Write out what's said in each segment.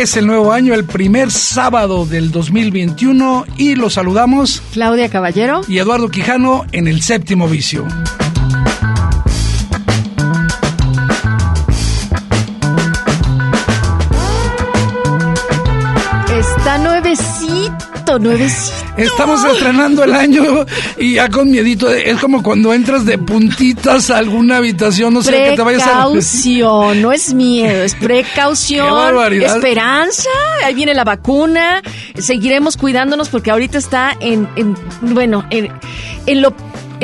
Es el nuevo año, el primer sábado del 2021 y los saludamos Claudia Caballero y Eduardo Quijano en el séptimo vicio. Nuevecito, nuevecito. Estamos estrenando el año y ya con miedito. Es como cuando entras de puntitas a alguna habitación, no sé, que te vayas a... Precaución, no es miedo, es precaución. Qué barbaridad. Esperanza, ahí viene la vacuna. Seguiremos cuidándonos porque ahorita está en, en bueno, en, en lo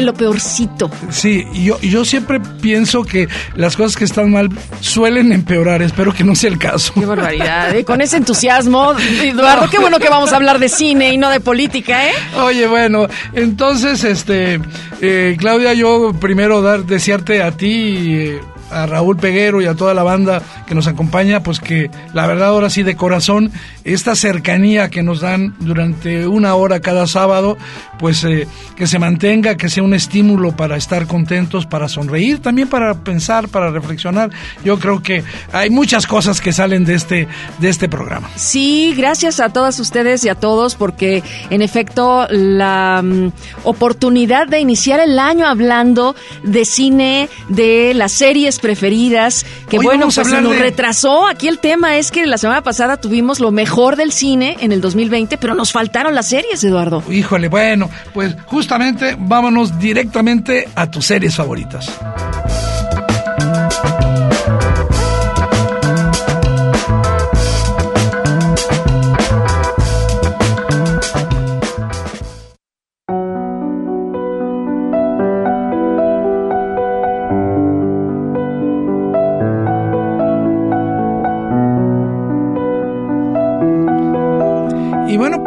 lo peorcito. Sí, yo, yo siempre pienso que las cosas que están mal suelen empeorar. Espero que no sea el caso. Qué barbaridad. ¿eh? Con ese entusiasmo, Eduardo, qué bueno que vamos a hablar de cine y no de política, ¿eh? Oye, bueno, entonces, este, eh, Claudia, yo primero dar, desearte a ti. Eh, a Raúl Peguero y a toda la banda que nos acompaña, pues que la verdad ahora sí de corazón, esta cercanía que nos dan durante una hora cada sábado, pues eh, que se mantenga, que sea un estímulo para estar contentos, para sonreír, también para pensar, para reflexionar. Yo creo que hay muchas cosas que salen de este, de este programa. Sí, gracias a todas ustedes y a todos, porque en efecto la um, oportunidad de iniciar el año hablando de cine, de las series preferidas, que Hoy bueno, pues se nos de- retrasó. Aquí el tema es que la semana pasada tuvimos lo mejor del cine en el 2020, pero nos faltaron las series, Eduardo. Híjole, bueno, pues justamente vámonos directamente a tus series favoritas.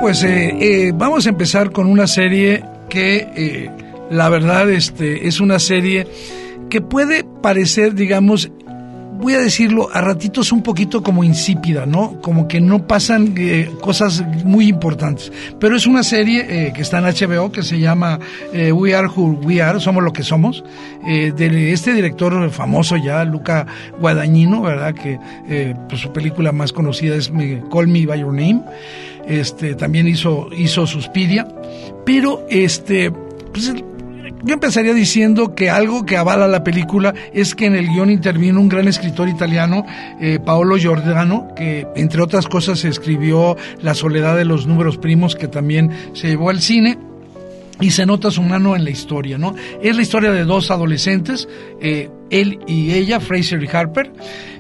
Pues eh, eh, vamos a empezar con una serie que eh, la verdad este, es una serie que puede parecer, digamos, voy a decirlo, a ratitos un poquito como insípida, ¿no? Como que no pasan cosas muy importantes. Pero es una serie que está en HBO que se llama We Are Who We Are, Somos lo que somos, de este director famoso ya, Luca Guadagnino, ¿verdad? Que pues, su película más conocida es Call Me By Your Name. Este, también hizo, hizo Suspiria. Pero este, pues, yo empezaría diciendo que algo que avala la película es que en el guion intervino un gran escritor italiano, eh, Paolo Giordano, que entre otras cosas escribió La soledad de los números primos, que también se llevó al cine. Y se nota su mano en la historia, ¿no? Es la historia de dos adolescentes, eh, él y ella, Fraser y Harper,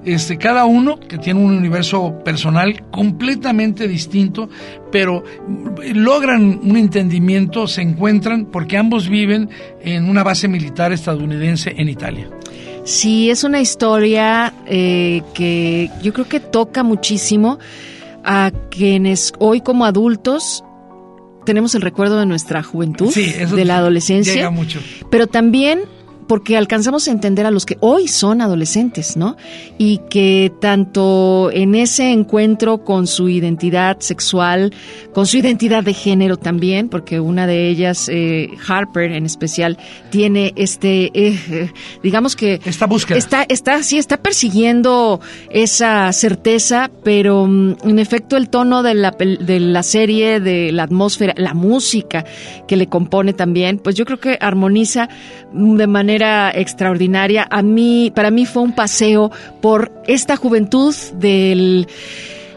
este, cada uno que tiene un universo personal completamente distinto, pero logran un entendimiento, se encuentran porque ambos viven en una base militar estadounidense en Italia. Sí, es una historia eh, que yo creo que toca muchísimo a quienes hoy como adultos tenemos el recuerdo de nuestra juventud, Sí, eso de la adolescencia, llega mucho. pero también porque alcanzamos a entender a los que hoy son adolescentes, ¿no? Y que tanto en ese encuentro con su identidad sexual, con su identidad de género también, porque una de ellas, eh, Harper en especial, tiene este, eh, digamos que Esta búsqueda. está, está, sí, está persiguiendo esa certeza, pero mm, en efecto el tono de la, de la serie, de la atmósfera, la música que le compone también, pues yo creo que armoniza de manera extraordinaria. A mí, para mí fue un paseo por esta juventud del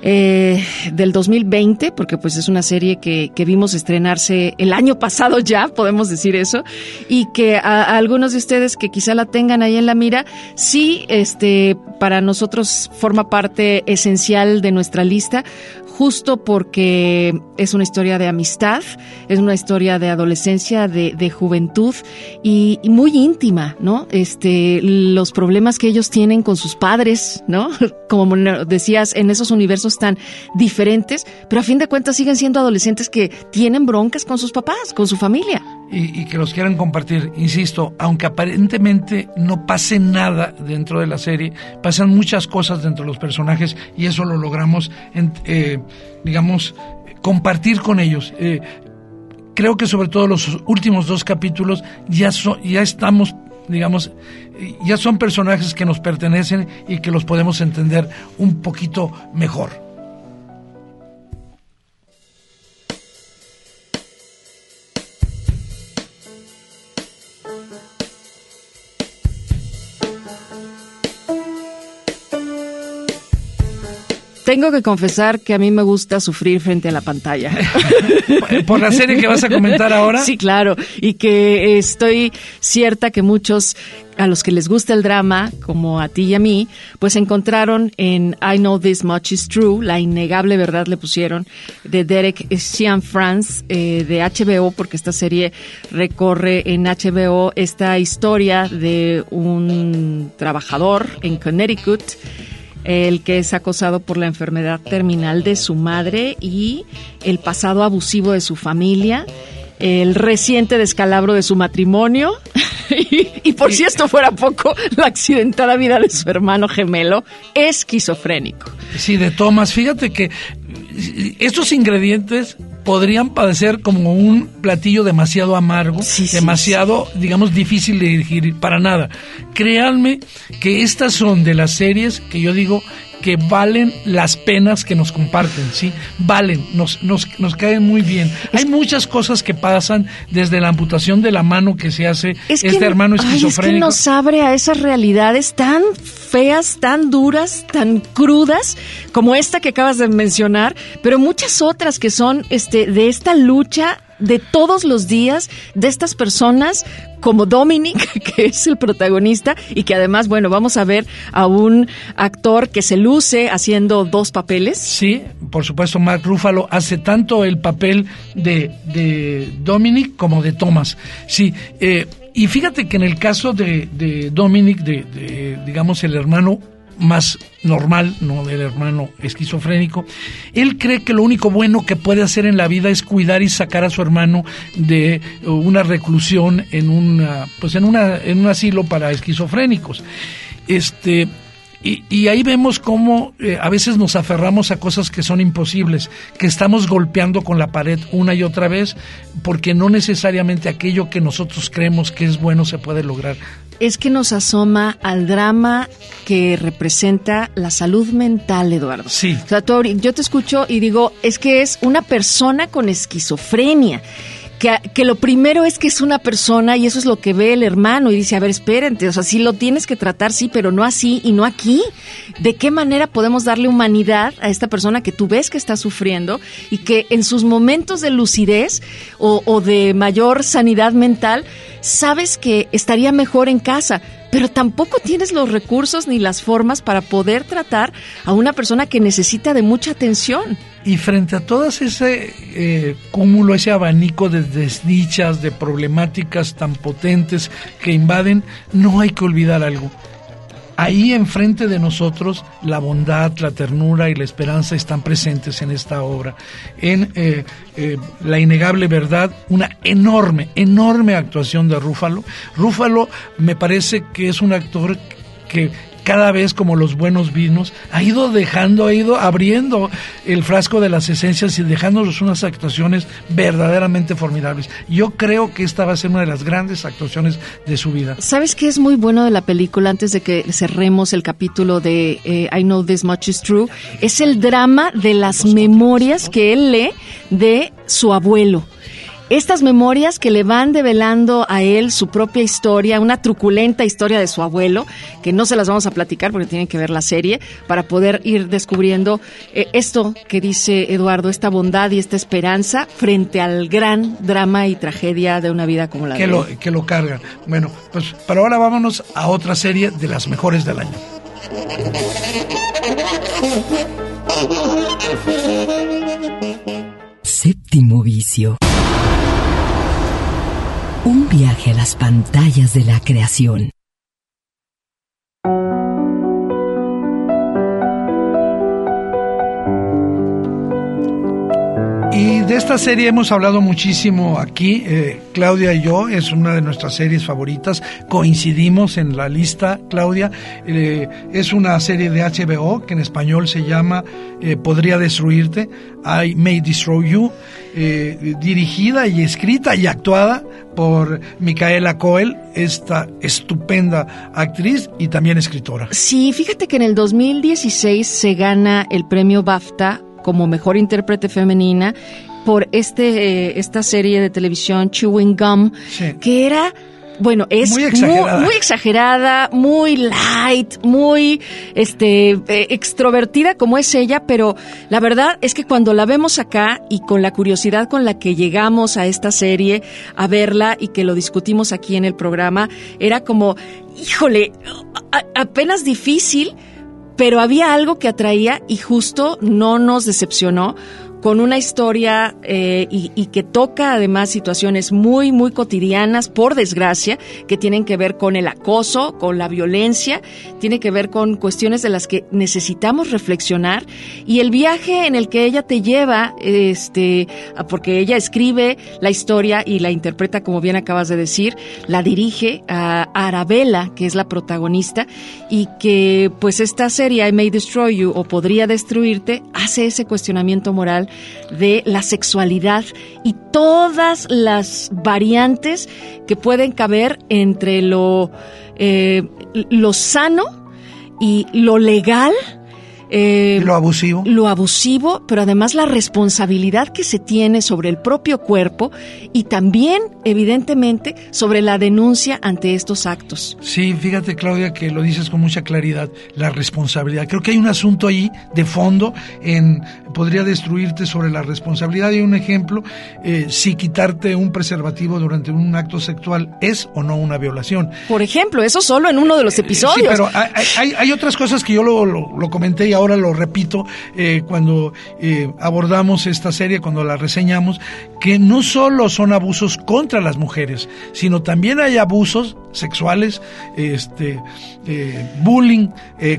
eh, del 2020, porque pues es una serie que, que, vimos estrenarse el año pasado ya, podemos decir eso, y que a, algunos de ustedes que quizá la tengan ahí en la mira, sí, este, para nosotros forma parte esencial de nuestra lista, justo porque es una historia de amistad, es una historia de adolescencia, de, de juventud y, y, muy íntima, ¿no? Este, los problemas que ellos tienen con sus padres, ¿no? Como decías, en esos universos tan diferentes, pero a fin de cuentas siguen siendo adolescentes que tienen broncas con sus papás, con su familia. Y, que los quieran compartir, insisto, aunque aparentemente no pase nada dentro de la serie, pasan muchas cosas dentro de los personajes y eso lo logramos en, eh, digamos, compartir con ellos. Eh, creo que sobre todo los últimos dos capítulos ya, ya estamos, digamos, ya son personajes que nos pertenecen y que los podemos entender un poquito mejor. Tengo que confesar que a mí me gusta sufrir frente a la pantalla. ¿Por la serie que vas a comentar ahora? Sí, claro. Y que estoy cierta que muchos a los que les gusta el drama, como a ti y a mí, pues encontraron en I Know This Much Is True, la innegable verdad le pusieron, de Derek Cianfrance eh, de HBO, porque esta serie recorre en HBO esta historia de un trabajador en Connecticut el que es acosado por la enfermedad terminal de su madre y el pasado abusivo de su familia, el reciente descalabro de su matrimonio y, por si esto fuera poco, la accidentada vida de su hermano gemelo esquizofrénico. Sí, de Thomas, fíjate que estos ingredientes podrían parecer como un platillo demasiado amargo, sí, demasiado, sí. digamos, difícil de digerir, para nada. Créanme que estas son de las series que yo digo que valen las penas que nos comparten, ¿sí? Valen, nos, nos, nos caen muy bien. Hay muchas cosas que pasan desde la amputación de la mano que se hace es este que, hermano esquizofrénico. Ay, es que nos abre a esas realidades tan feas, tan duras, tan crudas, como esta que acabas de mencionar, pero muchas otras que son este, de esta lucha de todos los días de estas personas como Dominic, que es el protagonista y que además, bueno, vamos a ver a un actor que se luce haciendo dos papeles. Sí, por supuesto, Mark Ruffalo hace tanto el papel de, de Dominic como de Thomas. Sí, eh, y fíjate que en el caso de, de Dominic, de, de, digamos, el hermano más normal, no del hermano esquizofrénico, él cree que lo único bueno que puede hacer en la vida es cuidar y sacar a su hermano de una reclusión en una, pues en una, en un asilo para esquizofrénicos. Este, y, y, ahí vemos cómo eh, a veces nos aferramos a cosas que son imposibles, que estamos golpeando con la pared una y otra vez, porque no necesariamente aquello que nosotros creemos que es bueno se puede lograr. Es que nos asoma al drama que representa la salud mental, Eduardo. Sí. O sea, tú, yo te escucho y digo, es que es una persona con esquizofrenia que, lo primero es que es una persona y eso es lo que ve el hermano y dice, a ver, espérate, o sea, sí lo tienes que tratar, sí, pero no así y no aquí. ¿De qué manera podemos darle humanidad a esta persona que tú ves que está sufriendo y que en sus momentos de lucidez o de mayor sanidad mental, sabes que estaría mejor en casa? Pero tampoco tienes los recursos ni las formas para poder tratar a una persona que necesita de mucha atención. Y frente a todo ese eh, cúmulo, ese abanico de desdichas, de problemáticas tan potentes que invaden, no hay que olvidar algo. Ahí enfrente de nosotros la bondad, la ternura y la esperanza están presentes en esta obra. En eh, eh, La innegable verdad, una enorme, enorme actuación de Rúfalo. Rúfalo me parece que es un actor que cada vez como los buenos vinos, ha ido dejando, ha ido abriendo el frasco de las esencias y dejándonos unas actuaciones verdaderamente formidables. Yo creo que esta va a ser una de las grandes actuaciones de su vida. ¿Sabes qué es muy bueno de la película antes de que cerremos el capítulo de eh, I Know This Much Is True? Es el drama de las memorias que él lee de su abuelo estas memorias que le van develando a él su propia historia, una truculenta historia de su abuelo, que no se las vamos a platicar porque tienen que ver la serie, para poder ir descubriendo eh, esto que dice Eduardo, esta bondad y esta esperanza frente al gran drama y tragedia de una vida como la que de lo, él. que lo cargan. Bueno, pues para ahora vámonos a otra serie de las mejores del año. Séptimo vicio. Un viaje a las pantallas de la creación. De esta serie hemos hablado muchísimo aquí, eh, Claudia y yo, es una de nuestras series favoritas, coincidimos en la lista, Claudia, eh, es una serie de HBO que en español se llama eh, Podría Destruirte, I May Destroy You, dirigida y escrita y actuada por Micaela Coel, esta estupenda actriz y también escritora. Sí, fíjate que en el 2016 se gana el premio BAFTA como mejor intérprete femenina por este eh, esta serie de televisión Chewing Gum, Sí. que era bueno, es Muy exagerada. muy, exagerada, muy light, muy este eh, extrovertida como es ella, pero la verdad es que cuando la vemos acá y con la curiosidad con la que llegamos a esta serie a verla y que lo discutimos aquí en el programa, era como, híjole, a- apenas difícil, pero había algo que atraía y justo no nos decepcionó con una historia eh, y, y que toca además situaciones muy, muy cotidianas, por desgracia, que tienen que ver con el acoso, con la violencia, tiene que ver con cuestiones de las que necesitamos reflexionar. Y el viaje en el que ella te lleva, este, porque ella escribe la historia y la interpreta, como bien acabas de decir, la dirige a Arabella, que es la protagonista, y que pues esta serie, I May Destroy You o Podría Destruirte, hace ese cuestionamiento moral de la sexualidad y todas las variantes que pueden caber entre lo, eh, lo sano y lo legal. Eh, lo abusivo. lo abusivo, pero además la responsabilidad que se tiene sobre el propio cuerpo y también, evidentemente, sobre la denuncia ante estos actos. Sí, fíjate Claudia que lo dices con mucha claridad, la responsabilidad. Creo que hay un asunto ahí de fondo en podría destruirte sobre la responsabilidad. Y un ejemplo, eh, si quitarte un preservativo durante un acto sexual es o no una violación. Por ejemplo, eso solo en uno de los episodios. Sí, pero hay, hay- hay otras cosas que yo lo, lo- lo comenté y ahora lo repito eh, cuando eh, abordamos esta serie, cuando la reseñamos, que no solo son abusos contra las mujeres, sino también hay abusos sexuales, este, eh, bullying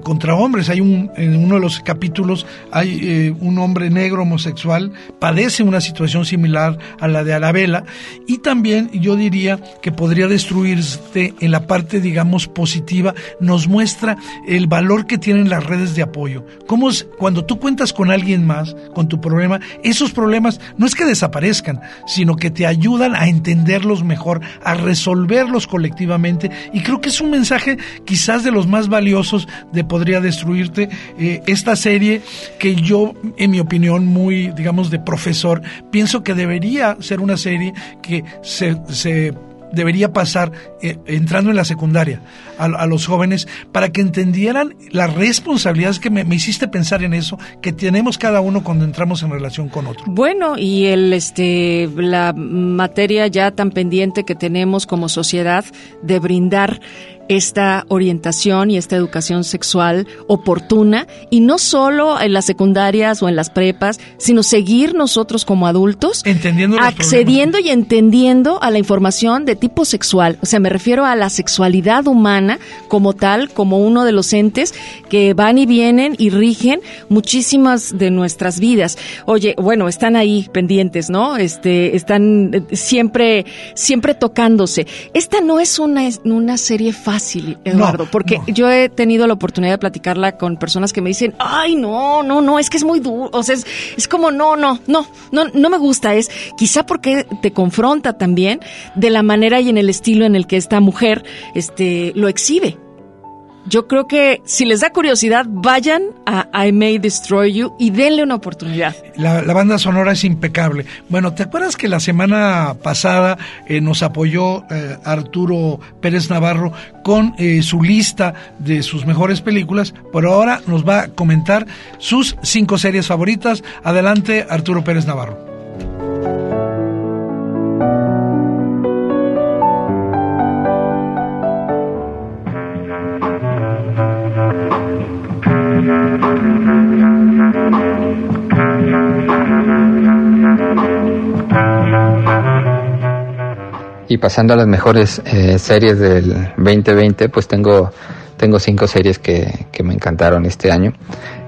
contra hombres. Hay un, en uno de los capítulos hay un hombre negro homosexual, padece una situación similar a la de Arabella y también yo diría que podría destruirse en la parte, digamos, positiva, nos muestra el valor que tienen las redes de apoyo. Cómo cuando tú cuentas con alguien más, con tu problema, esos problemas no es que desaparezcan, sino que te ayudan a entenderlos mejor, a resolverlos colectivamente. Y creo que es un mensaje quizás de los más valiosos de Podría Destruirte, eh, esta serie que yo, en mi opinión, muy, digamos, de profesor, pienso que debería ser una serie que se debería pasar eh, entrando en la secundaria a, a los jóvenes para que entendieran las responsabilidades que me, me hiciste pensar en eso que tenemos cada uno cuando entramos en relación con otro. Bueno, y el este la materia ya tan pendiente que tenemos como sociedad de brindar esta orientación y esta educación sexual oportuna y no solo en las secundarias o en las prepas, sino seguir nosotros como adultos Entendiendo accediendo y entendiendo a la información de tipo sexual. O sea, me refiero a la sexualidad humana como tal, como uno de los entes que van y vienen y rigen muchísimas de nuestras vidas. Oye, bueno, están ahí pendientes, ¿no? Este, están eh, siempre, siempre tocándose. Esta no es una, una serie fácil, Eduardo, No, porque no. yo he tenido la oportunidad de platicarla con personas que me dicen, ay, no, no, no, es que es muy duro, o sea, es, es como, no, no, no, no, no me gusta, es quizá porque te confronta también de la manera y en el estilo en el que esta mujer, este, lo exhibe. Yo creo que si les da curiosidad, vayan a I May Destroy You y denle una oportunidad. La, banda sonora es impecable. Bueno, ¿te acuerdas que la semana pasada eh, nos apoyó eh, Arturo Pérez Navarro con eh, su lista de sus mejores películas? Pero ahora nos va a comentar sus cinco series favoritas. Adelante, Arturo Pérez Navarro. Y pasando a las mejores eh, series del 2020, pues tengo, tengo cinco series que, que me encantaron este año.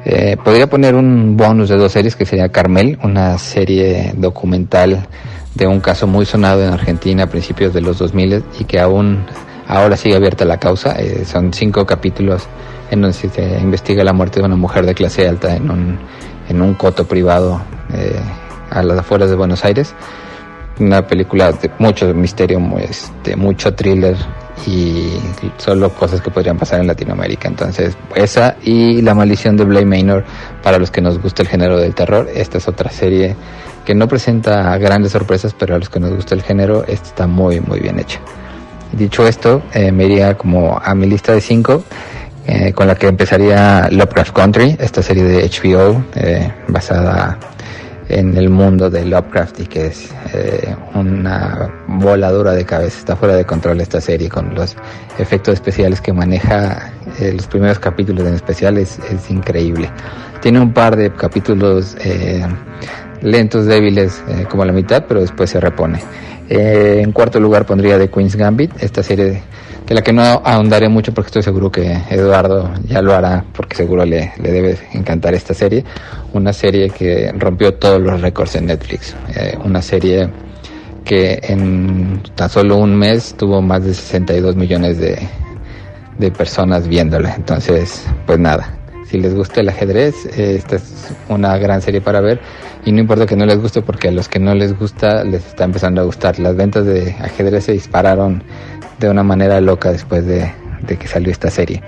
Eh, podría poner un bonus de dos series que sería Carmel, una serie documental de un caso muy sonado en Argentina a principios de los 2000 y que aún ahora sigue abierta la causa. Eh, son cinco capítulos en donde se investiga la muerte de una mujer de clase alta en un, en un coto privado a las afueras de Buenos Aires una película de mucho misterio, este, mucho thriller y solo cosas que podrían pasar en Latinoamérica. Entonces, esa y La maldición de Blake Manor, para los que nos gusta el género del terror, esta es otra serie que no presenta grandes sorpresas, pero a los que nos gusta el género, esta está muy, muy bien hecha. Dicho esto, eh, me iría como a mi lista de cinco, eh, con la que empezaría Lovecraft Country, esta serie de HBO, eh, basada en el mundo de Lovecraft y que es eh, una voladura de cabeza. Está fuera de control esta serie con los efectos especiales que maneja. Eh, los primeros capítulos en especial es, increíble. Tiene un par de capítulos lentos, débiles, como la mitad, pero después se repone. En cuarto lugar pondría The Queen's Gambit, esta serie de la que no ahondaré mucho porque estoy seguro que Eduardo ya lo hará porque seguro le, le debe encantar esta serie. Una serie que rompió todos los récords en Netflix. Eh, una serie que en tan solo un mes tuvo más de 62 millones de, de personas viéndola. Entonces, pues nada, si les gusta el ajedrez, eh, esta es una gran serie para ver. Y no importa que no les guste porque a los que no les gusta les está empezando a gustar. Las ventas de ajedrez se dispararon de una manera loca después de, que salió esta serie.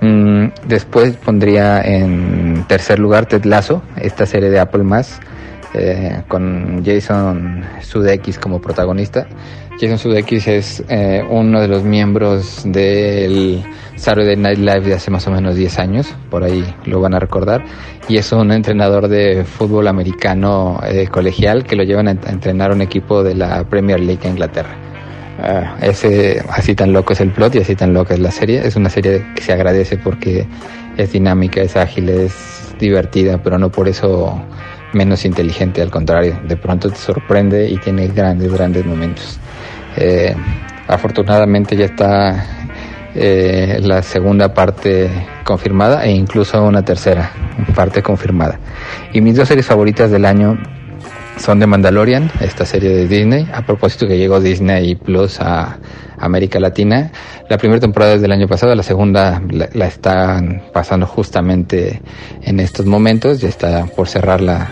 Mm, después pondría en tercer lugar Ted Lasso, esta serie de Apple eh, con Jason Sudeikis como protagonista. Jason Sudeikis es eh, uno de los miembros del Saturday Night Live de hace más o menos 10 años, por ahí lo van a recordar, y es un entrenador de fútbol americano eh, colegial que lo llevan a entrenar un equipo de la Premier League en Inglaterra. Ah, ese, así tan loco es el plot y así tan loca es la serie. Es una serie que se agradece porque es dinámica, es ágil, es divertida, pero no por eso menos inteligente, al contrario, de pronto te sorprende y tiene grandes, grandes momentos. Eh, afortunadamente ya está eh, la segunda parte confirmada e incluso una tercera parte confirmada. Y mis dos series favoritas del año son de Mandalorian, esta serie de Disney. A propósito que llegó Disney Plus a América Latina. La primera temporada es del año pasado, la segunda la, están pasando justamente en estos momentos. Ya está por cerrar la,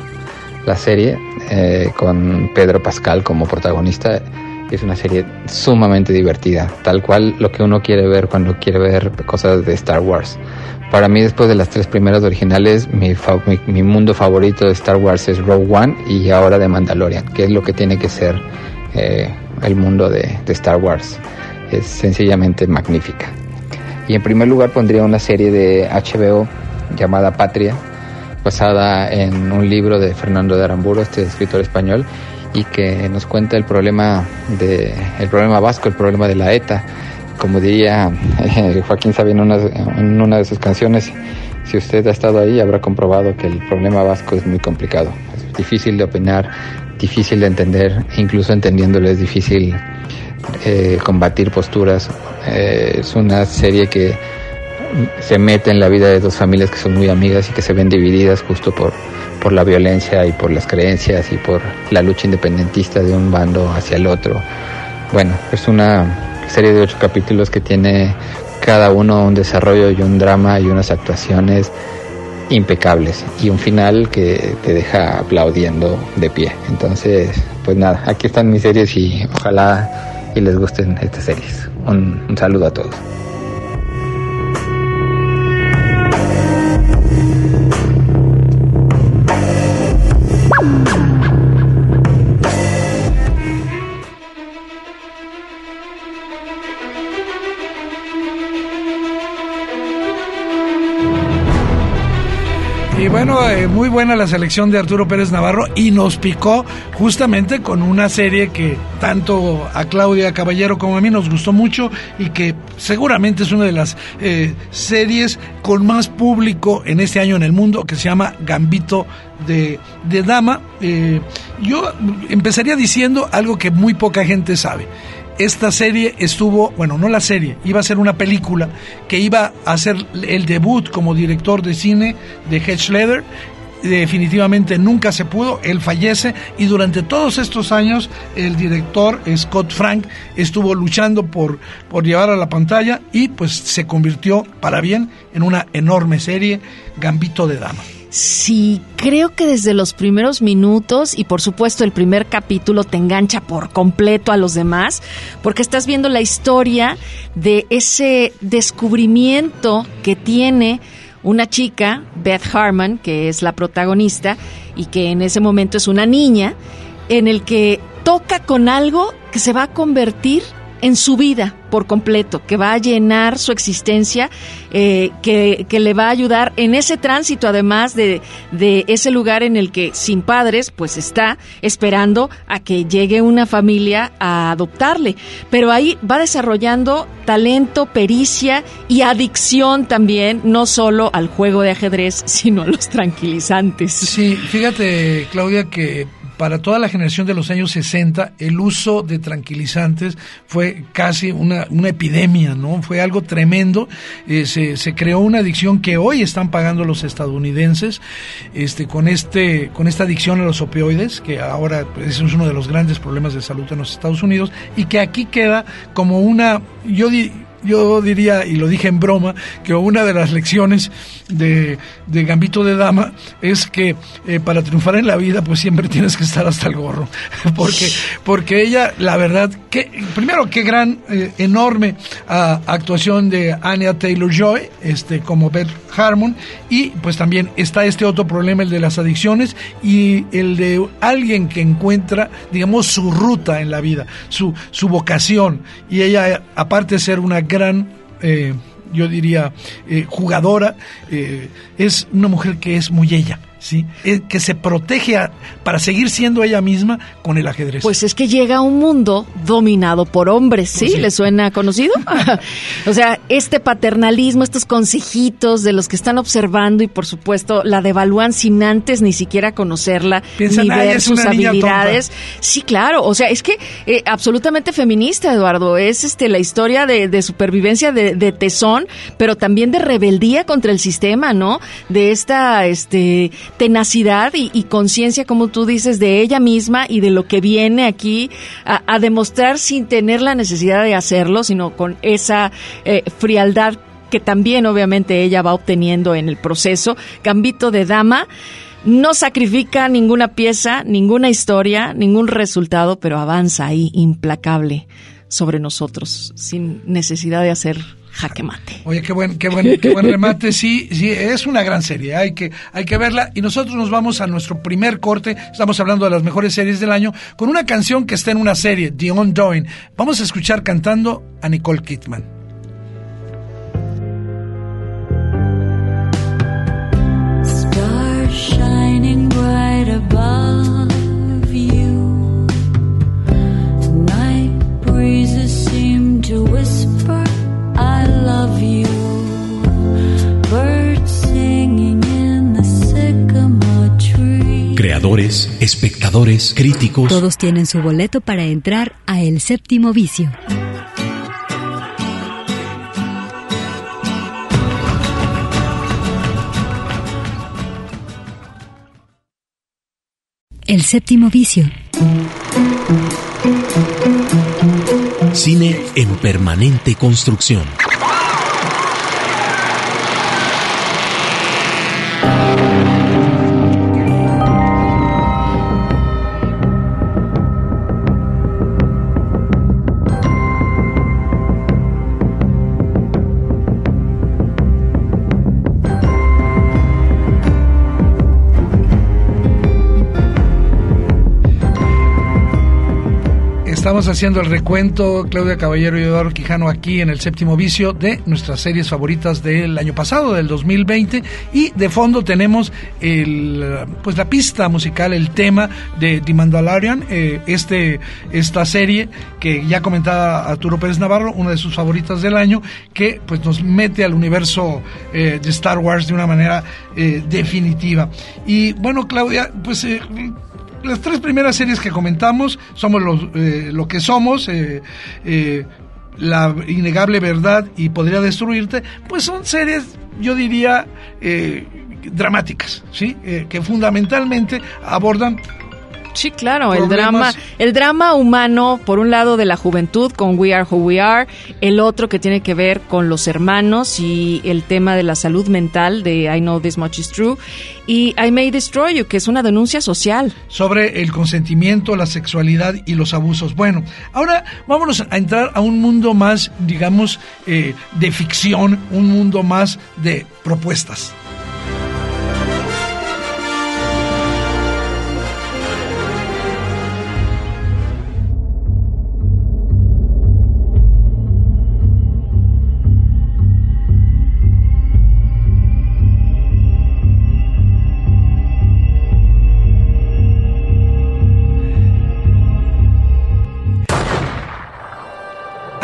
la serie eh, con Pedro Pascal como protagonista. Es una serie sumamente divertida, tal cual lo que uno quiere ver cuando quiere ver cosas de Star Wars. Para mí, después de las tres primeras originales, mi, mundo favorito de Star Wars es Rogue One y ahora de Mandalorian, que es lo que tiene que ser eh, el mundo de, Star Wars. Es sencillamente magnífica. Y en primer lugar pondría una serie de HBO llamada Patria, basada en un libro de Fernando de Aramburo, este escritor español, y que nos cuenta el problema de el problema vasco, el problema de la ETA como diría eh, Joaquín Sabina en una, de sus canciones, si usted ha estado ahí habrá comprobado que el problema vasco es muy complicado. Es difícil de opinar, difícil de entender, incluso entendiéndolo es difícil eh, combatir posturas. Eh, es una serie que se mete en la vida de dos familias que son muy amigas y que se ven divididas justo por, por la violencia y por las creencias y por la lucha independentista de un bando hacia el otro. Bueno, es una serie de ocho capítulos que tiene cada uno un desarrollo y un drama y unas actuaciones impecables y un final que te deja aplaudiendo de pie. Entonces, pues nada, aquí están mis series y ojalá y les gusten estas series. Un, un saludo a todos. Y bueno, eh, muy buena la selección de Arturo Pérez Navarro y nos picó justamente con una serie que tanto a Claudia Caballero como a mí nos gustó mucho y que seguramente es una de las eh, series con más público en este año en el mundo, que se llama Gambito de, de Dama. Eh, yo empezaría diciendo algo que muy poca gente sabe esta serie estuvo, bueno, no la serie, iba a ser una película que iba a ser el debut como director de cine de Hedge. Definitivamente nunca se pudo, él fallece y durante todos estos años el director Scott Frank estuvo luchando por, por llevar a la pantalla y pues se convirtió para bien en una enorme serie, Gambito de Dama. Sí, creo que desde los primeros minutos y por supuesto el primer capítulo te engancha por completo a los demás, porque estás viendo la historia de ese descubrimiento que tiene una chica, Beth Harmon, que es la protagonista y que en ese momento es una niña, en el que toca con algo que se va a convertir en su vida por completo, que va a llenar su existencia, eh, que, que, le va a ayudar en ese tránsito, además de, de ese lugar en el que sin padres, pues está esperando a que llegue una familia a adoptarle. Pero ahí va desarrollando talento, pericia y adicción también, no solo al juego de ajedrez, sino a los tranquilizantes. Sí, fíjate, Claudia, que para toda la generación de los años 60, el uso de tranquilizantes fue casi una, una epidemia, ¿no? Fue algo tremendo. Eh, se, se, creó una adicción que hoy están pagando los estadounidenses este, con, este, con esta adicción a los opioides, que ahora pues, es uno de los grandes problemas de salud en los Estados Unidos, y que aquí queda como una, yo yo diría, y lo dije en broma, que una de las lecciones de, de Gambito de Dama es que eh, para triunfar en la vida, pues siempre tienes que estar hasta el gorro. porque, porque ella, la verdad, que, primero, qué gran, eh, enorme uh, actuación de Anya Taylor Joy, este, como Beth Harmon, y pues también está este otro problema, el de las adicciones, y el de alguien que encuentra, digamos, su ruta en la vida, su, su vocación. Y ella, aparte de ser una gran, eh, yo diría, eh, jugadora, eh, es una mujer que es muy ella. ¿Sí? que se protege para seguir siendo ella misma con el ajedrez. Pues es que llega a un mundo dominado por hombres, ¿sí? Pues sí. ¿Le suena conocido? o sea, este paternalismo, estos consejitos de los que están observando y por supuesto la devalúan sin antes ni siquiera conocerla, Piensan, ni ver sus habilidades. Sí, claro, o sea, es que eh, absolutamente feminista, Eduardo, es este la historia de, de supervivencia de, de, tesón, pero también de rebeldía contra el sistema, ¿no? De esta, este, tenacidad y, conciencia, como tú dices, de ella misma y de lo que viene aquí a, a, demostrar sin tener la necesidad de hacerlo, sino con esa eh, frialdad que también obviamente ella va obteniendo en el proceso. Gambito de Dama no sacrifica ninguna pieza, ninguna historia, ningún resultado, pero avanza ahí implacable sobre nosotros, sin necesidad de hacer jaque mate. Oye, qué buen, qué buen, qué buen remate. Sí, sí, es una gran serie. Hay que, hay que verla. Y nosotros nos vamos a nuestro primer corte. Estamos hablando de las mejores series del año con una canción que está en una serie, The Undoing. Vamos a escuchar cantando a Nicole Kidman. Shining bright above Creadores, espectadores, críticos. Todos tienen su boleto para entrar a El Séptimo Vicio. El Séptimo Vicio. Cine en permanente construcción. Haciendo el recuento, Claudia Caballero y Eduardo Quijano, aquí en el séptimo vicio de nuestras series favoritas del año pasado, del 2020. Y de fondo tenemos el, pues la pista musical, el tema de The Mandalorian, eh, este, esta serie que ya comentaba Arturo Pérez Navarro, una de sus favoritas del año, que pues nos mete al universo eh, de Star Wars de una manera eh, definitiva. Y bueno, Claudia, pues las tres primeras series que comentamos, somos los, eh, lo que somos, eh, eh, la innegable verdad y podría destruirte, pues son series, yo diría, dramáticas, ¿sí? Que fundamentalmente abordan Sí, claro, el drama, el drama humano, por un lado de la juventud con We Are Who We Are, el otro que tiene que ver con los hermanos y el tema de la salud mental de I Know This Much Is True y I May Destroy You, que es una denuncia social. sobre el consentimiento, la sexualidad y los abusos. Bueno, ahora vámonos a entrar a un mundo más, digamos, eh, de ficción, un mundo más de propuestas.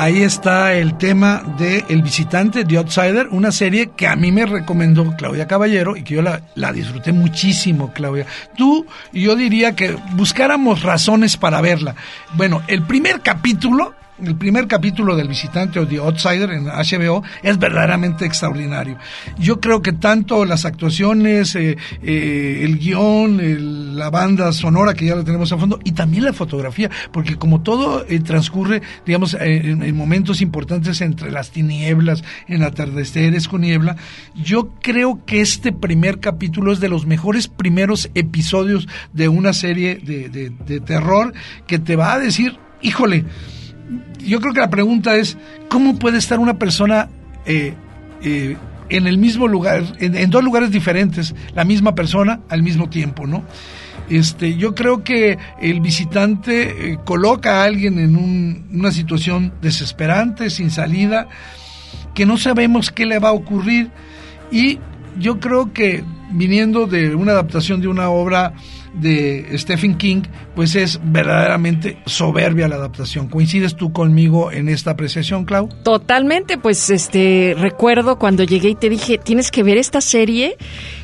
Ahí está el tema de El visitante, The Outsider, una serie que a mí me recomendó Claudia Caballero y que yo la, disfruté muchísimo, Claudia. Tú, yo diría que buscáramos razones para verla. Bueno, el primer capítulo, el primer capítulo del visitante o The Outsider en HBO es verdaderamente extraordinario. Yo creo que tanto las actuaciones, eh, eh, el guion, el- la banda sonora que ya la tenemos a fondo y también la fotografía, porque como todo eh, transcurre, digamos, eh, en, en momentos importantes entre las tinieblas, en atardeceres con niebla, yo creo que este primer capítulo es de los mejores primeros episodios de una serie de, de- de terror que te va a decir, híjole, yo creo que la pregunta es, ¿cómo puede estar una persona eh, eh, en el mismo lugar, en, en dos lugares diferentes, la misma persona al mismo tiempo, ¿no? Este, yo creo que el visitante eh, coloca a alguien en un- una situación desesperante, sin salida, que no sabemos qué le va a ocurrir y yo creo que viniendo de una adaptación de una obra de Stephen King, pues es verdaderamente soberbia la adaptación. ¿Coincides tú conmigo en esta apreciación, Clau? Totalmente, pues este recuerdo cuando llegué y te dije, tienes que ver esta serie.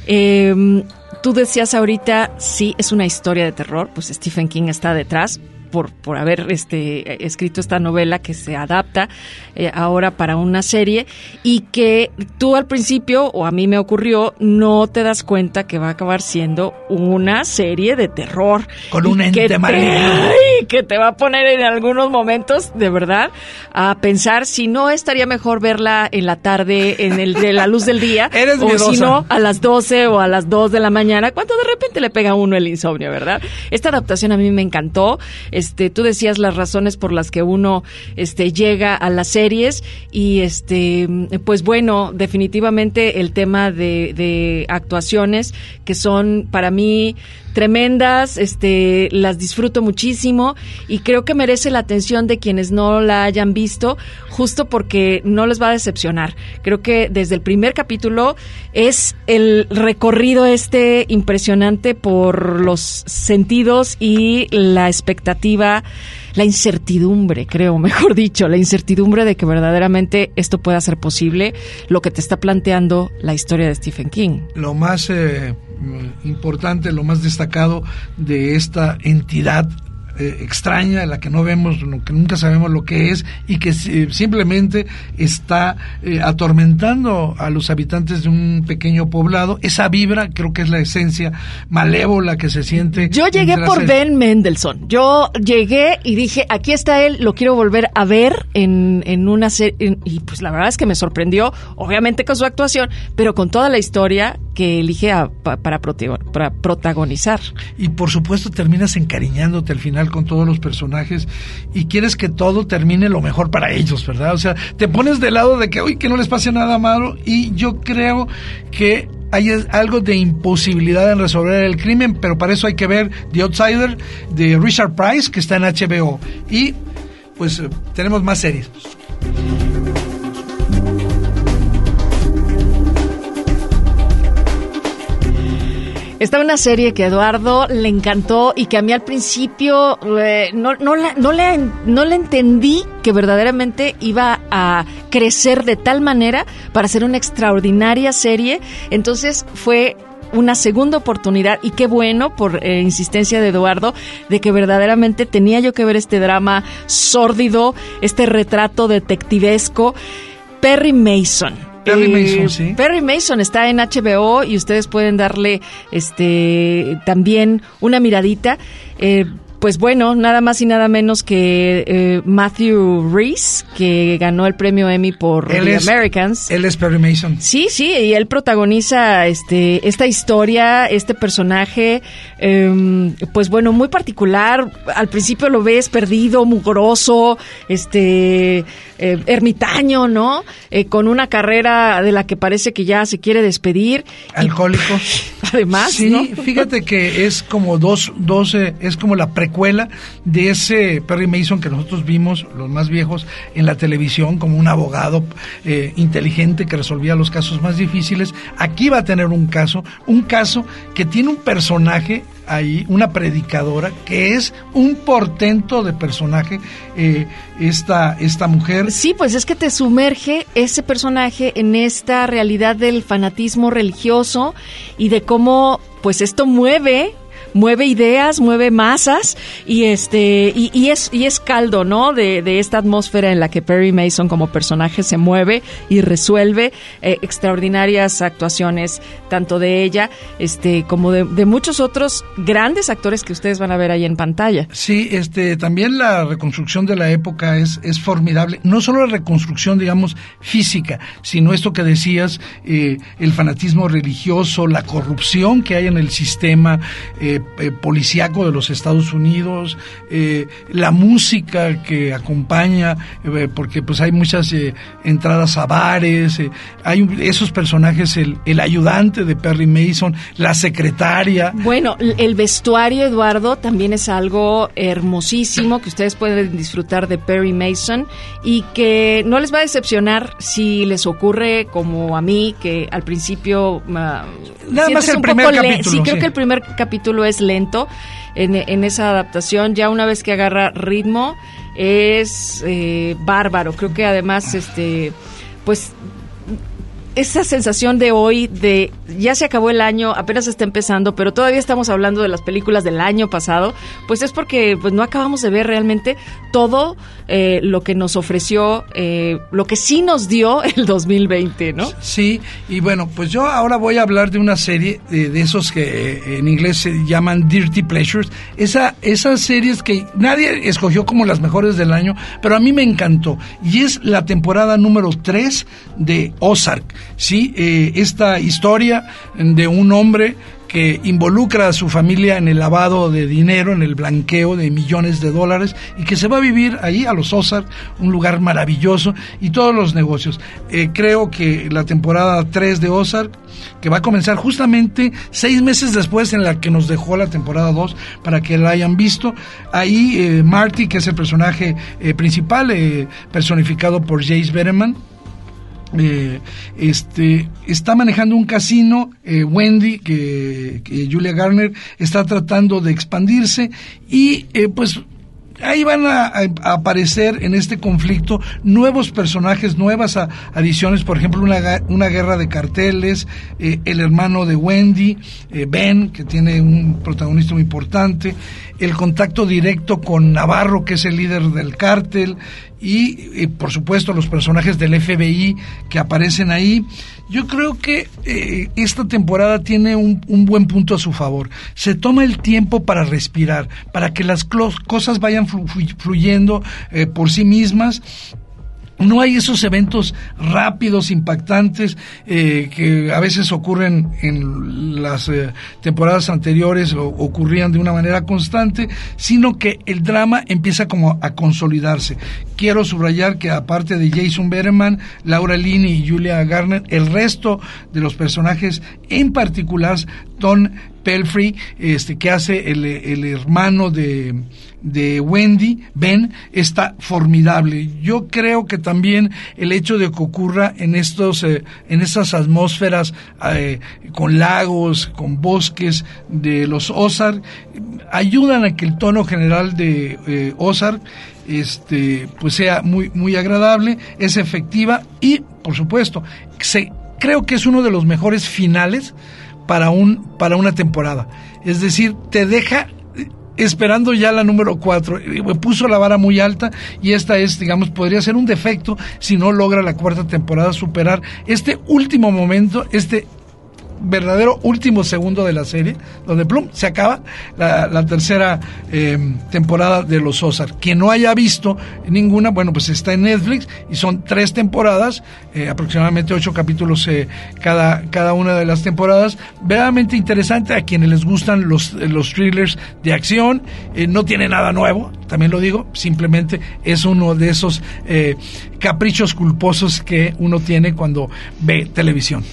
Eh, tú decías ahorita, sí, es una historia de terror, pues Stephen King está detrás. Por, por haber este, escrito esta novela que se adapta eh, ahora para una serie y que tú al principio, o a mí me ocurrió, no te das cuenta que va a acabar siendo una serie de terror. Con un ente te-. Ay, que te va a poner en algunos momentos, de verdad, a pensar si no estaría mejor verla en la tarde, en el de la luz del día, Eres o miedosa. si no, a las 12 o a las 2 de la mañana, cuando de repente le pega a uno el insomnio, ¿verdad? Esta adaptación a mí me encantó. Este, tú decías las razones por las que uno este llega a las series y este pues bueno, definitivamente el tema de, actuaciones que son para mí tremendas, este, las disfruto muchísimo y creo que merece la atención de quienes no la hayan visto, justo porque no les va a decepcionar. Creo que desde el primer capítulo es el recorrido este impresionante por los sentidos y la expectativa, la incertidumbre, creo, mejor dicho, la incertidumbre de que verdaderamente esto pueda ser posible, lo que te está planteando la historia de Stephen King. Lo más eh, importante, lo más destacado de esta entidad eh, extraña, la que no vemos, lo que nunca sabemos lo que es y que eh, simplemente está eh, atormentando a los habitantes de un pequeño poblado. Esa vibra creo que es la esencia malévola que se siente. Yo llegué por. Ben Mendelssohn. Yo llegué y dije, aquí está él, lo quiero volver a ver en, en una serie. Y pues la verdad es que me sorprendió, obviamente con su actuación, pero con toda la historia que elige a- pa- para, protago- para protagonizar. y por supuesto terminas encariñándote al final con todos los personajes y quieres que todo termine lo mejor para ellos, ¿verdad? O sea, te pones del lado de que, uy, que no les pase nada malo y yo creo que hay algo de imposibilidad en resolver el crimen, pero para eso hay que ver The Outsider de Richard Price, que está en HBO. Y pues eh, tenemos más series. Estaba una serie que a Eduardo le encantó y que a mí al principio eh, no, no, no, le, no entendí que verdaderamente iba a crecer de tal manera para ser una extraordinaria serie. Entonces fue una segunda oportunidad y qué bueno por eh, insistencia de Eduardo de que verdaderamente tenía yo que ver este drama sórdido, este retrato detectivesco. Perry Mason. Perry Mason, sí. Perry Mason está en HBO y ustedes pueden darle este también una miradita. Eh, pues bueno, nada más y nada menos que eh, Matthew Reese, que ganó el premio Emmy por Él The es- Americans. Él es Perry Mason. Sí, sí, y él protagoniza este, esta historia, este personaje, em, pues bueno, muy particular. Al principio lo ves perdido, mugroso, este, eh, ermitaño, ¿no? Eh, con una carrera de la que parece que ya se quiere despedir. Y, Alcohólico. además, Sí, ¿no? fíjate que es como dos, dos es como la de ese Perry Mason que nosotros vimos, los más viejos, en la televisión, como un abogado eh, inteligente que resolvía los casos más difíciles. Aquí va a tener un caso, un caso que tiene un personaje ahí, una predicadora, que es un portento de personaje, eh, esta, esta mujer. Sí, pues es que te sumerge ese personaje en esta realidad del fanatismo religioso y de cómo pues esto mueve mueve ideas, mueve masas y este y, y es y es caldo, ¿no? De, de esta atmósfera en la que Perry Mason como personaje se mueve y resuelve eh, extraordinarias actuaciones tanto de ella este como de, de muchos otros grandes actores que ustedes van a ver ahí en pantalla. Sí, este, también la reconstrucción de la época es, es formidable. No solo la reconstrucción, digamos, física, sino esto que decías, eh, el fanatismo religioso, la corrupción que hay en el sistema eh, eh, policíaco de los Estados Unidos, eh, la música que acompaña, eh, porque pues hay muchas eh, entradas a bares, hay un- esos personajes, el, el ayudante de Perry Mason, la secretaria. Bueno, el vestuario, Eduardo, también es algo hermosísimo que ustedes pueden disfrutar de Perry Mason y que no les va a decepcionar si les ocurre como a mí, que al principio... ah, Nada más el un primer le- capítulo, Sí, creo sí. que el primer capítulo es lento en, en esa adaptación. Ya una vez que agarra ritmo es eh, bárbaro. Creo que además, este, pues esa sensación de hoy de ya se acabó el año, apenas está empezando, pero todavía estamos hablando de las películas del año pasado, pues es porque pues no acabamos de ver realmente todo eh, lo que nos ofreció, eh, lo que sí nos dio el 2020, ¿no? Sí, y bueno, pues yo ahora voy a hablar de una serie de, de esos que eh, en inglés se llaman Dirty Pleasures. Esa, esas series que nadie escogió como las mejores del año, pero a mí me encantó. Y es la temporada número 3 de Ozark. Sí, eh, esta historia de un hombre que involucra a su familia en el lavado de dinero, en el blanqueo de millones de dólares y que se va a vivir ahí a los Ozark, un lugar maravilloso y todos los negocios. Eh, creo que la temporada 3 de Ozark, que va a comenzar justamente seis meses después en la que nos dejó la temporada 2, para que la hayan visto, ahí eh, Marty, que es el personaje eh, principal, personificado por Jace Bereman, eh, este está manejando un casino eh, Wendy que, Julia Garner está tratando de expandirse y eh, pues ahí van a, aparecer en este conflicto nuevos personajes, nuevas adiciones, por ejemplo, una, una guerra de carteles, eh, el hermano de Wendy, Ben, que tiene un protagonista muy importante, el contacto directo con Navarro, que es el líder del cártel, y, y, por supuesto los personajes del FBI que aparecen ahí. Yo creo que eh, esta temporada tiene un, buen punto a su favor. Se toma el tiempo para respirar, para que las cosas vayan flu- flu- fluyendo eh, por sí mismas. No hay esos eventos rápidos, impactantes, eh, que a veces ocurren en las eh, temporadas anteriores o ocurrían de una manera constante, sino que el drama empieza como a consolidarse. quiero subrayar que aparte de Jason Berman, Laura Linney y Julia Garner, el resto de los personajes, en particular Tom Pelfrey, este, que hace el hermano de, de Wendy, Ben, está formidable. Yo creo que también el hecho de que ocurra en estos, eh, en estas atmósferas eh, con lagos, con bosques de los Ozark, ayudan a que el tono general de eh, este, pues sea muy, muy agradable, es efectiva y, por supuesto, se, creo que es uno de los mejores finales para, un, para una temporada. Es decir, te deja esperando ya la número 4. Puso la vara muy alta y esta es, digamos, podría ser un defecto si no logra la cuarta temporada superar este último momento, este verdadero último segundo de la serie, donde plum, se acaba la, tercera eh, temporada de Los Ozark. Quien no haya visto ninguna, bueno, pues está en Netflix y son tres temporadas, eh, aproximadamente ocho capítulos eh, cada, cada una de las temporadas. Verdaderamente interesante a quienes les gustan los, los thrillers de acción. no tiene nada nuevo, también lo digo, simplemente es uno de esos caprichos culposos que uno tiene cuando ve televisión.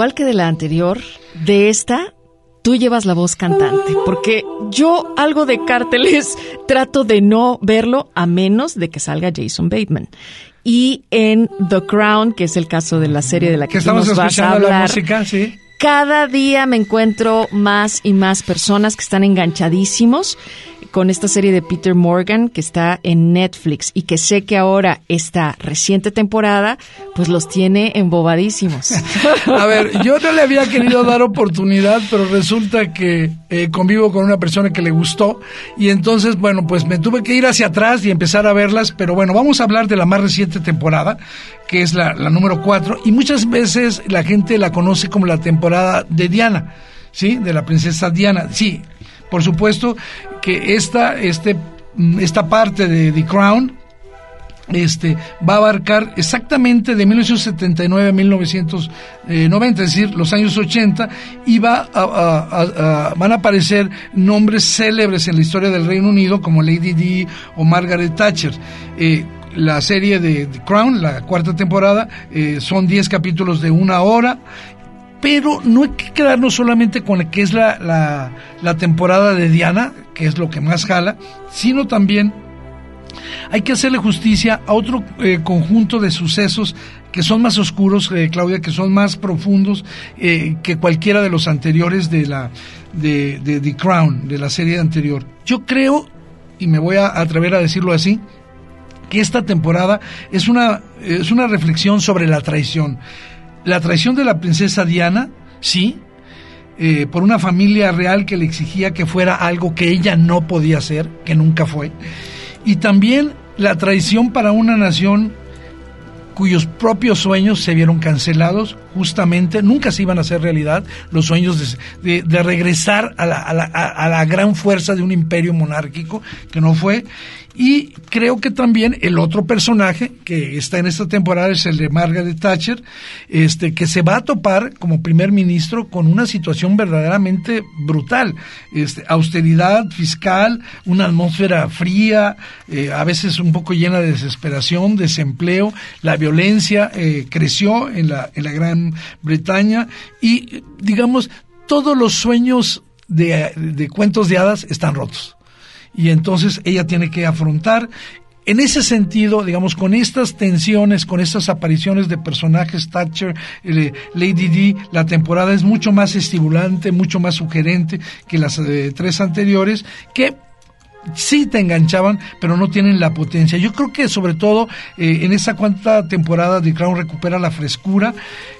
Igual que de la anterior, de esta tú llevas la voz cantante, porque yo algo de cárteles trato de no verlo a menos de que salga Jason Bateman. Y en The Crown, que es el caso de la serie de la que, estamos nos vas a hablar, la música, sí. cada día me encuentro más y más personas que están enganchadísimos con esta serie de Peter Morgan que está en Netflix y que sé que ahora esta reciente temporada pues los tiene embobadísimos. A ver, yo no le había querido dar oportunidad, pero resulta que eh, convivo con una persona que le gustó y entonces, bueno, pues me tuve que ir hacia atrás y empezar a verlas, pero bueno, vamos a hablar de la más reciente temporada, que es la, la número 4, y muchas veces la gente la conoce como la temporada de Diana. ¿sí? De la princesa Diana. Sí, por supuesto que esta, este, esta parte de The Crown este, va a abarcar exactamente de 1979 a 1990, es decir, los años 80, y va a, van a aparecer nombres célebres en la historia del Reino Unido como Lady Di o Margaret Thatcher. Eh, la serie de The Crown, la cuarta temporada, eh, son 10 capítulos de una hora pero no hay que quedarnos solamente con la que es la, la, temporada de Diana, que es lo que más jala, sino también hay que hacerle justicia a otro eh, conjunto de sucesos que son más oscuros, eh, Claudia, que son más profundos eh, que cualquiera de los anteriores de la de, de The Crown, de la serie anterior. Yo creo, y me voy a atrever a decirlo así, que esta temporada es una, es una reflexión sobre la traición la traición de la princesa Diana, sí, eh, por una familia real que le exigía que fuera algo que ella no podía hacer, que nunca fue, y también la traición para una nación cuyos propios sueños se vieron cancelados, justamente, nunca se iban a hacer realidad, los sueños de, regresar a la, a la, gran fuerza de un imperio monárquico, que no fue, y creo que también el otro personaje que está en esta temporada es el de Margaret Thatcher, este, que se va a topar como primer ministro con una situación verdaderamente brutal. Este, austeridad fiscal, una atmósfera fría, eh, a veces un poco llena de desesperación, desempleo, la violencia eh, creció en la, en la Gran Bretaña y, digamos, todos los sueños de, de cuentos de hadas están rotos y entonces ella tiene que afrontar. En ese sentido, digamos, con estas tensiones, con estas apariciones de personajes Thatcher, eh, Lady D, la temporada es mucho más estimulante, mucho más sugerente que las eh, tres anteriores, que sí te enganchaban, pero no tienen la potencia. Yo creo que sobre todo eh, en esa cuarta temporada de Crown recupera la frescura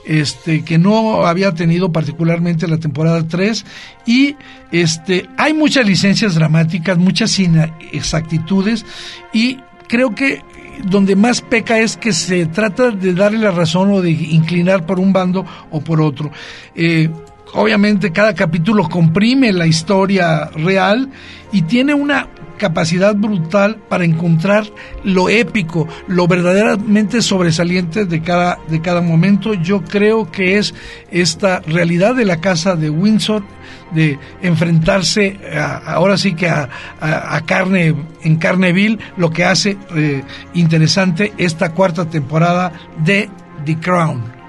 este que no había tenido particularmente la temporada 3 y este hay muchas licencias dramáticas, muchas inexactitudes y creo que donde más peca es que se trata de darle la razón o de inclinar por un bando o por otro. Eh, obviamente cada capítulo comprime la historia real y tiene una capacidad brutal para encontrar lo épico, lo verdaderamente sobresaliente de cada, de cada momento. Yo creo que es esta realidad de la casa de Windsor de enfrentarse a- ahora sí que a, a- carne en carne lo que hace eh, interesante esta cuarta temporada de The Crown.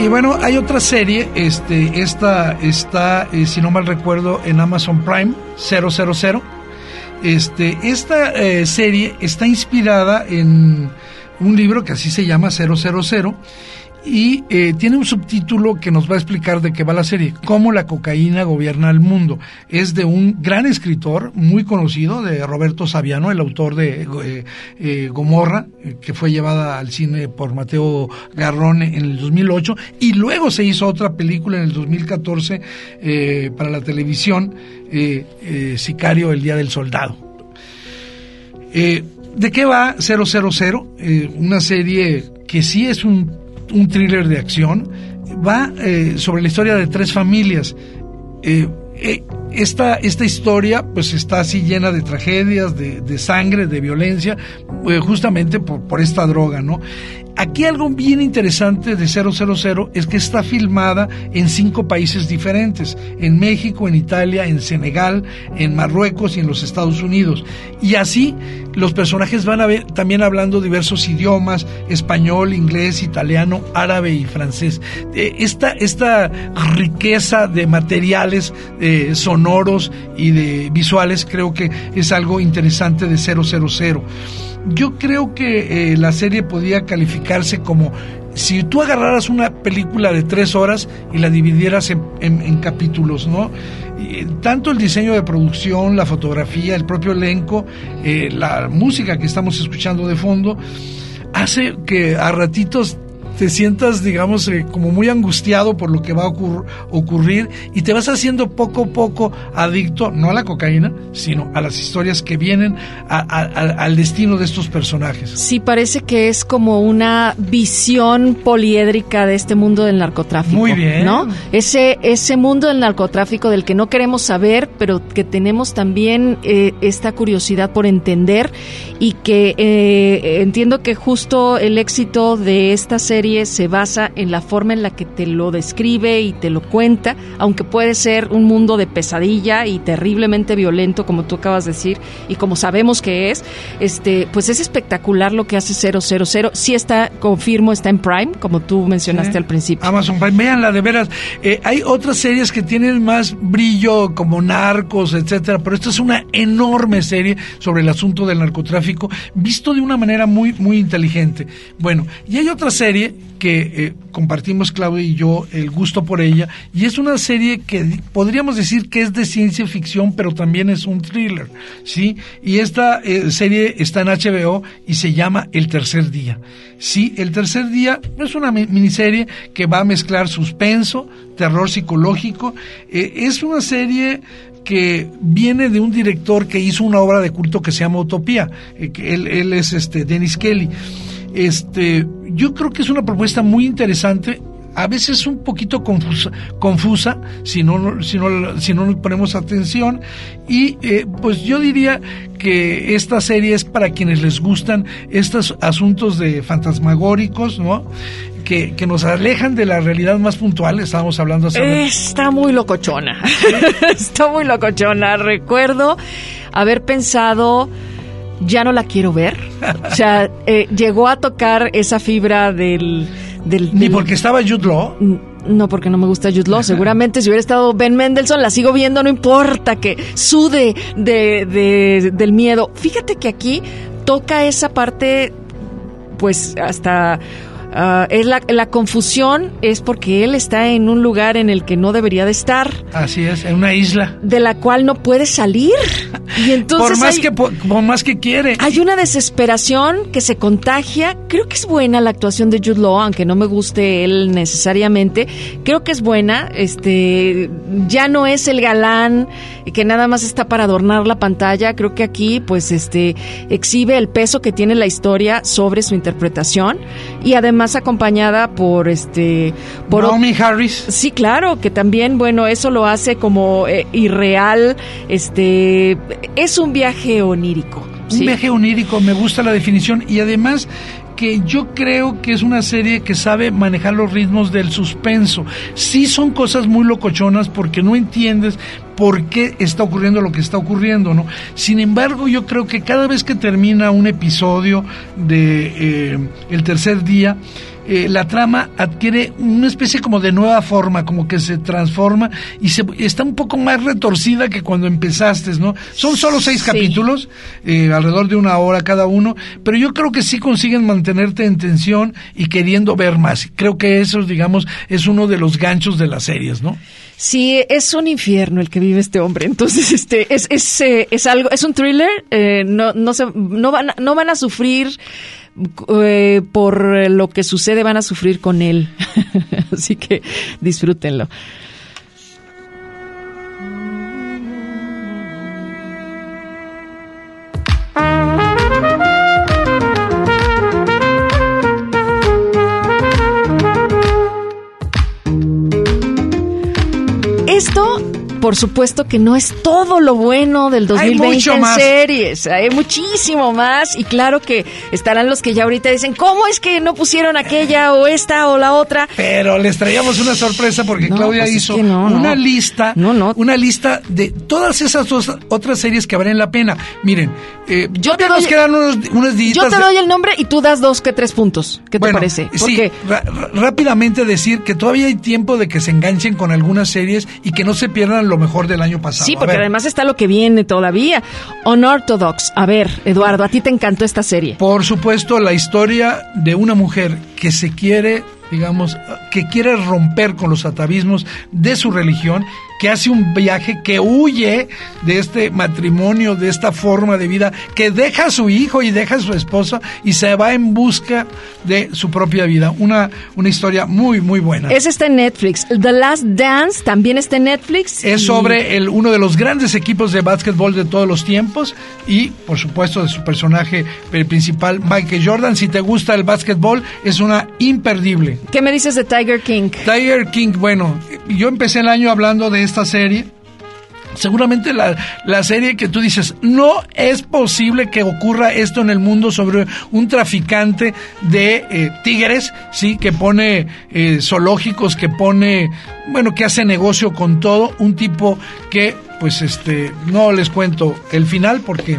Y bueno, hay otra serie, este, esta está, eh, si no mal recuerdo, en Amazon Prime, 000. Este, esta eh, serie está inspirada en un libro que así se llama 000 y eh, tiene un subtítulo que nos va a explicar de qué va la serie, cómo la cocaína gobierna el mundo. Es de un gran escritor muy conocido, de Roberto Saviano, el autor de eh, eh, Gomorra, que fue llevada al cine por Mateo Garrone en el 2008, y luego se hizo otra película en el 2014 eh, para la televisión, Sicario, el Día del Soldado. ¿De qué va 000? Eh, una serie que sí es un, un thriller de acción. Va eh, sobre la historia de tres familias. Eh, eh, esta, esta historia pues está así llena de tragedias, de, de sangre, de violencia, justamente por, por esta droga, ¿no? Aquí algo bien interesante de 000 es que está filmada en cinco países diferentes, en México, en Italia, en Senegal, en Marruecos y en los Estados Unidos. Y así los personajes van a ver también hablando diversos idiomas, español, inglés, italiano, árabe y francés. Eh, esta, esta riqueza de materiales eh, sonoros y de visuales creo que es algo interesante de 000 yo creo que eh, la serie podía calificarse como si tú agarraras una película de tres horas y la dividieras en, en- en capítulos, ¿no? Y, tanto el diseño de producción, la fotografía, el propio elenco, eh, la música que estamos escuchando de fondo, hace que a ratitos te sientas, digamos, eh, como muy angustiado por lo que va a ocurr- ocurrir y te vas haciendo poco a poco adicto, no a la cocaína, sino a las historias que vienen a- a- a- al destino de estos personajes. Sí, parece que es como una visión poliédrica de este mundo del narcotráfico. Muy bien. ¿No? Ese, ese mundo del narcotráfico del que no queremos saber, pero que tenemos también eh, esta curiosidad por entender y que eh, entiendo que justo el éxito de esta serie se basa en la forma en la que te lo describe y te lo cuenta, aunque puede ser un mundo de pesadilla y terriblemente violento, como tú acabas de decir, y como sabemos que es, este, pues es espectacular lo que hace 000. Sí está, confirmo, está en Prime, como tú mencionaste Sí. al principio. Amazon Prime, véanla de veras. Eh, hay otras series que tienen más brillo, como Narcos, etcétera, pero esta es una enorme serie sobre el asunto del narcotráfico, visto de una manera muy, muy inteligente. Bueno, y hay otra serie que eh, compartimos Claudia y yo el gusto por ella, y es una serie que podríamos decir que es de ciencia ficción, pero también es un thriller, ¿sí? Y esta eh, serie está en HBO y se llama El Tercer Día. Sí, El Tercer Día es una mi- miniserie que va a mezclar suspenso, terror psicológico. Eh, es una serie que viene de un director que hizo una obra de culto que se llama Utopía. él, él es este Dennis Kelly. Este, yo creo que es una propuesta muy interesante. A veces un poquito confusa, confusa si no, si no, si no nos ponemos atención. Y eh, pues yo diría que esta serie es para quienes les gustan estos asuntos de fantasmagóricos, ¿no? Que, que nos alejan de la realidad más puntual. Estábamos hablando hace Está muy locochona. Está muy locochona. Recuerdo haber pensado, ya no la quiero ver. O sea, eh, llegó a tocar esa fibra del... del Ni porque estaba Jude Law. No, porque no me gusta Jude Law. Seguramente si hubiera estado Ben Mendelssohn, la sigo viendo, no importa que sude de, de- del miedo. Fíjate que aquí toca esa parte, pues hasta Ah, es la, la confusión es porque él está en un lugar en el que no debería de estar, Así es, en una isla. de la cual no puede salir. Y entonces por más hay- que por, por más que quiere. Hay una desesperación que se contagia. Creo que es buena la actuación de Jude Law, aunque no me guste él necesariamente. Creo que es buena. Este ya no es el galán que nada más está para adornar la pantalla. Creo que aquí, pues, este exhibe el peso que tiene la historia sobre su interpretación y además acompañada por este por Naomi Harris. Sí, claro, que también, bueno, eso lo hace como eh, irreal, este, es un viaje onírico. Un ¿sí? viaje onírico, me gusta la definición y además que yo creo que es una serie que sabe manejar los ritmos del suspenso. Sí son cosas muy locochonas porque no entiendes por qué está ocurriendo lo que está ocurriendo, ¿no? Sin embargo, yo creo que cada vez que termina un episodio de eh, el tercer día, eh, la trama adquiere una especie como de nueva forma, como que se transforma y se, está un poco más retorcida que cuando empezaste, ¿no? Son solo seis Sí. capítulos, eh, alrededor de una hora cada uno, pero yo creo que sí consiguen mantenerte en tensión y queriendo ver más. Creo que eso, digamos, es uno de los ganchos de las series, ¿no? Sí, es un infierno el que vive este hombre. Entonces, este, es, es, eh, es algo, es un thriller. eh, no, no se, no van, no van a sufrir eh, por lo que sucede, van a sufrir con él. Así que disfrútenlo. Esto, por supuesto que no es todo lo bueno del Hay 2020 mucho en más. series. Hay muchísimo más. Y claro que estarán los que ya ahorita dicen, ¿cómo es que no pusieron aquella o esta o la otra? Pero les traíamos una sorpresa porque No, Claudia pues es hizo que no, una lista, No, no. una lista de todas esas dos, otras series que valen la pena. Miren, eh, Yo te nos doy- quedan unos. Yo te doy el nombre y tú das dos que tres puntos. ¿Qué te parece? Sí, Porque ra- rápidamente decir que todavía hay tiempo de que se enganchen con algunas series y que no se pierdan lo mejor del año pasado. Sí, porque además está lo que viene todavía. Unorthodox. A ver, Eduardo, a ti te encantó esta serie. Por supuesto, la historia de una mujer que se quiere, digamos, que quiere romper con los atavismos de su religión, que hace un viaje, que huye de este matrimonio, de esta forma de vida, que deja a su hijo y deja a su esposa y se va en busca de su propia vida. Una, una historia muy, muy buena. Ese está en Netflix. The Last Dance también está en Netflix. Es y- sobre el, uno de los grandes equipos de básquetbol de todos los tiempos y, por supuesto, de su personaje principal, Michael Jordan. Si te gusta el básquetbol, es una imperdible. ¿Qué me dices de Tiger King? Tiger King, bueno, yo empecé el año hablando de esta serie. Seguramente la, la serie que tú dices, no es posible que ocurra esto en el mundo sobre un traficante de eh, tigres, sí, que pone eh, zoológicos, que pone, bueno, que hace negocio con todo, un tipo que, pues, este, no les cuento el final porque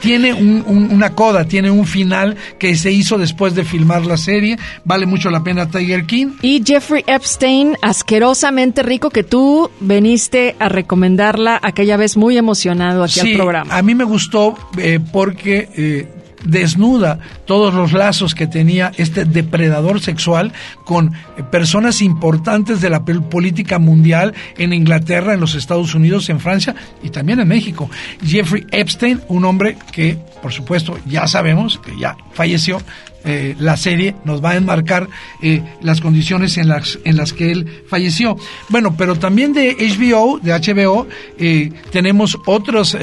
tiene un- un- una coda, tiene un final que se hizo después de filmar la serie. Vale mucho la pena Tiger King. Y Jeffrey Epstein, asquerosamente rico, que tú veniste a recomendarla aquella vez muy emocionado aquí al programa. A mí me gustó eh, porque eh, desnuda todos los lazos que tenía este depredador sexual con personas importantes de la política mundial en Inglaterra, en los Estados Unidos, en Francia y también en México. Jeffrey Epstein, un hombre que, por supuesto, ya sabemos que ya falleció. eh, la serie nos va a enmarcar eh, las condiciones en las, en las que él falleció. Bueno, pero también de HBO, de HBO, eh, tenemos otros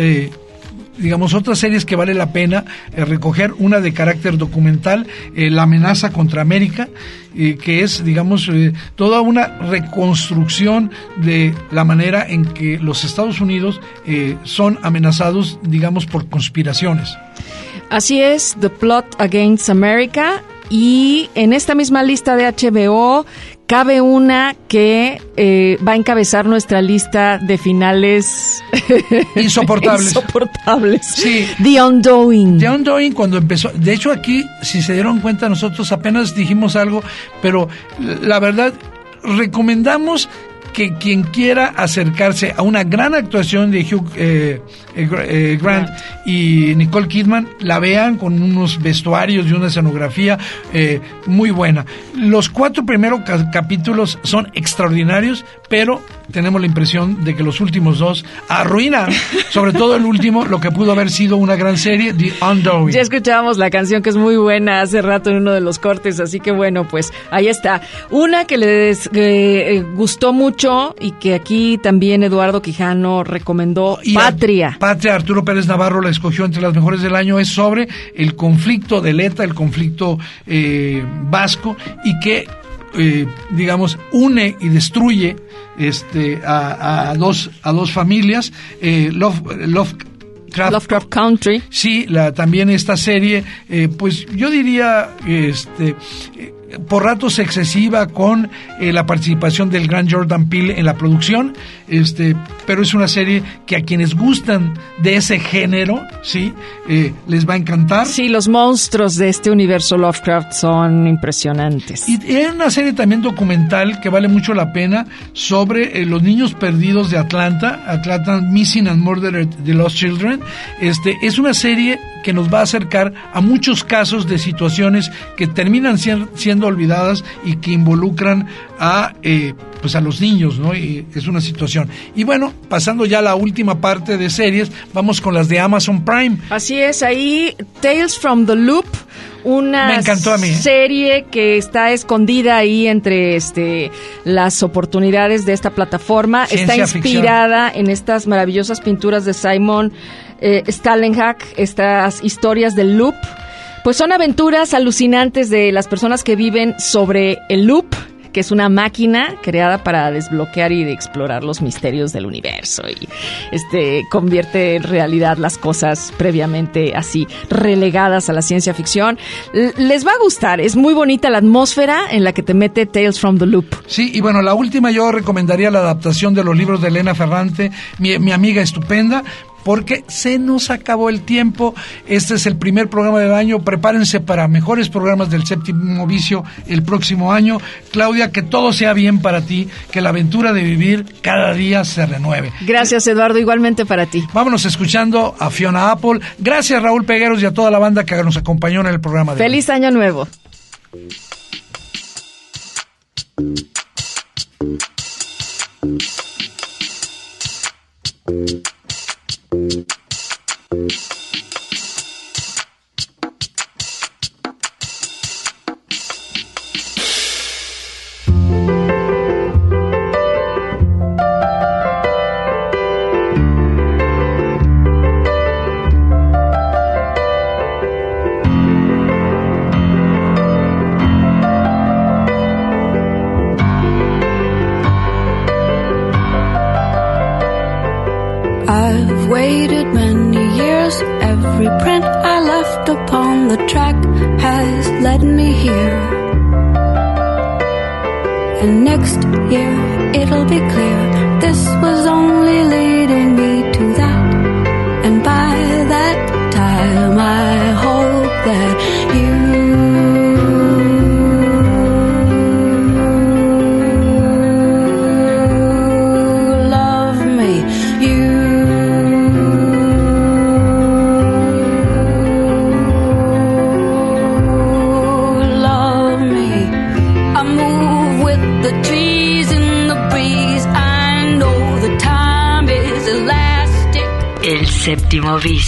digamos, otras series que vale la pena eh, recoger, una de carácter documental, eh, La amenaza contra América, eh, que es, digamos, toda una reconstrucción de la manera en que los Estados Unidos son amenazados, digamos, por conspiraciones. Así es, The Plot Against America. Y en esta misma lista de HBO cabe una que eh, va a encabezar nuestra lista de finales Insoportables. insoportables. Sí. The Undoing. The Undoing cuando empezó, de hecho aquí, si se dieron cuenta, nosotros apenas dijimos algo, pero la verdad, recomendamos que quien quiera acercarse a una gran actuación de Hugh eh, eh, eh, Grant y Nicole Kidman, la vean con unos vestuarios y una escenografía eh, muy buena. Los cuatro primeros ca- capítulos son extraordinarios, pero tenemos la impresión de que los últimos dos arruinan, sobre todo el último, lo que pudo haber sido una gran serie, The Undoing. Ya escuchábamos la canción que es muy buena hace rato en uno de los cortes, así que bueno, pues ahí está. Una que les gustó mucho y que aquí también Eduardo Quijano recomendó, Y Patria. Patria, Arturo Pérez Navarro la escogió entre las mejores del año, es sobre el conflicto de Leta, el conflicto eh, vasco, y que, eh, digamos, une y destruye este, a, a dos, a dos familias. Eh, Love, Lovecraft Lovecraft Country. Sí, la, también esta serie, eh, pues yo diría, este, eh, por ratos excesiva con eh, la participación del gran Jordan Peele en la producción, este, pero es una serie que a quienes gustan de ese género, sí, eh, les va a encantar. Sí, los monstruos de este universo Lovecraft son impresionantes. Y es una serie también documental que vale mucho la pena sobre eh, los niños perdidos de Atlanta, Atlanta Missing and Murdered the Lost Children. Este es una serie que nos va a acercar a muchos casos de situaciones que terminan siendo olvidadas y que involucran a eh, pues a los niños, ¿no? Y es una situación. Y bueno, pasando ya a la última parte de series, vamos con las de Amazon Prime. Así es, ahí Tales from the Loop, una Me encantó a mí, ¿eh? serie que está escondida ahí entre este las oportunidades de esta plataforma. Ciencia está ficción. inspirada en estas maravillosas pinturas de Simon eh, estas historias del loop. Pues son aventuras alucinantes de las personas que viven sobre el loop que es una máquina creada para desbloquear y explorar los misterios del universo y este convierte en realidad las cosas previamente así relegadas a la ciencia ficción. Les va a gustar, es muy bonita la atmósfera en la que te mete Tales from the Loop. Sí, y bueno, la última yo recomendaría la adaptación de los libros de Elena Ferrante, mi amiga estupenda, porque se nos acabó el tiempo. Este es el primer programa del año. Prepárense para mejores programas del séptimo vicio el próximo año. Claudia, que todo sea bien para ti, que la aventura de vivir cada día se renueve. Gracias Eduardo, igualmente para ti. Vámonos escuchando a Fiona Apple. Gracias Raúl Pegueros y a toda la banda que nos acompañó en el programa de hoy. Feliz año nuevo. Música